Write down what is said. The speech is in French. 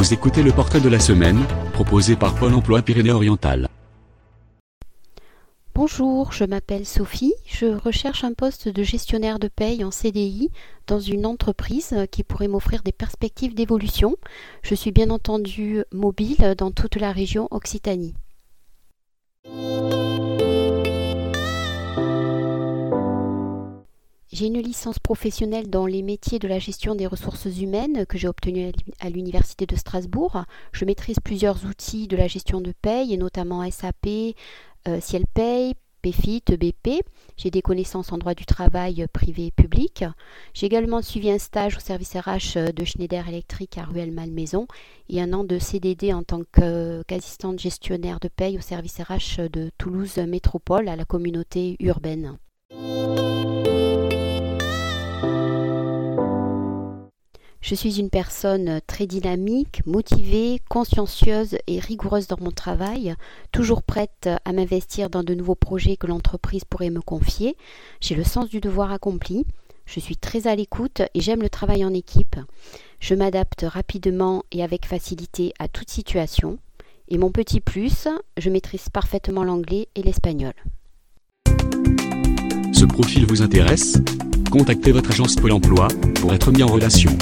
Vous écoutez le portrait de la semaine, proposé par Pôle emploi Pyrénées-Orientales. Bonjour, je m'appelle Sophie. Je recherche un poste de gestionnaire de paye en CDI dans une entreprise qui pourrait m'offrir des perspectives d'évolution. Je suis bien entendu mobile dans toute la région Occitanie. J'ai une licence professionnelle dans les métiers de la gestion des ressources humaines que j'ai obtenue à l'Université de Strasbourg. Je maîtrise plusieurs outils de la gestion de paye, et notamment SAP, euh, CielPay, PFIT, BP. J'ai des connaissances en droit du travail privé et public. J'ai également suivi un stage au service RH de Schneider Electric à Ruelle-Malmaison et un an de CDD en tant qu'assistante gestionnaire de paye au service RH de Toulouse Métropole à la communauté urbaine. Je suis une personne très dynamique, motivée, consciencieuse et rigoureuse dans mon travail, toujours prête à m'investir dans de nouveaux projets que l'entreprise pourrait me confier. J'ai le sens du devoir accompli. Je suis très à l'écoute et j'aime le travail en équipe. Je m'adapte rapidement et avec facilité à toute situation. Et mon petit plus, je maîtrise parfaitement l'anglais et l'espagnol. Ce profil vous intéresse? Contactez votre agence Pôle emploi pour être mis en relation.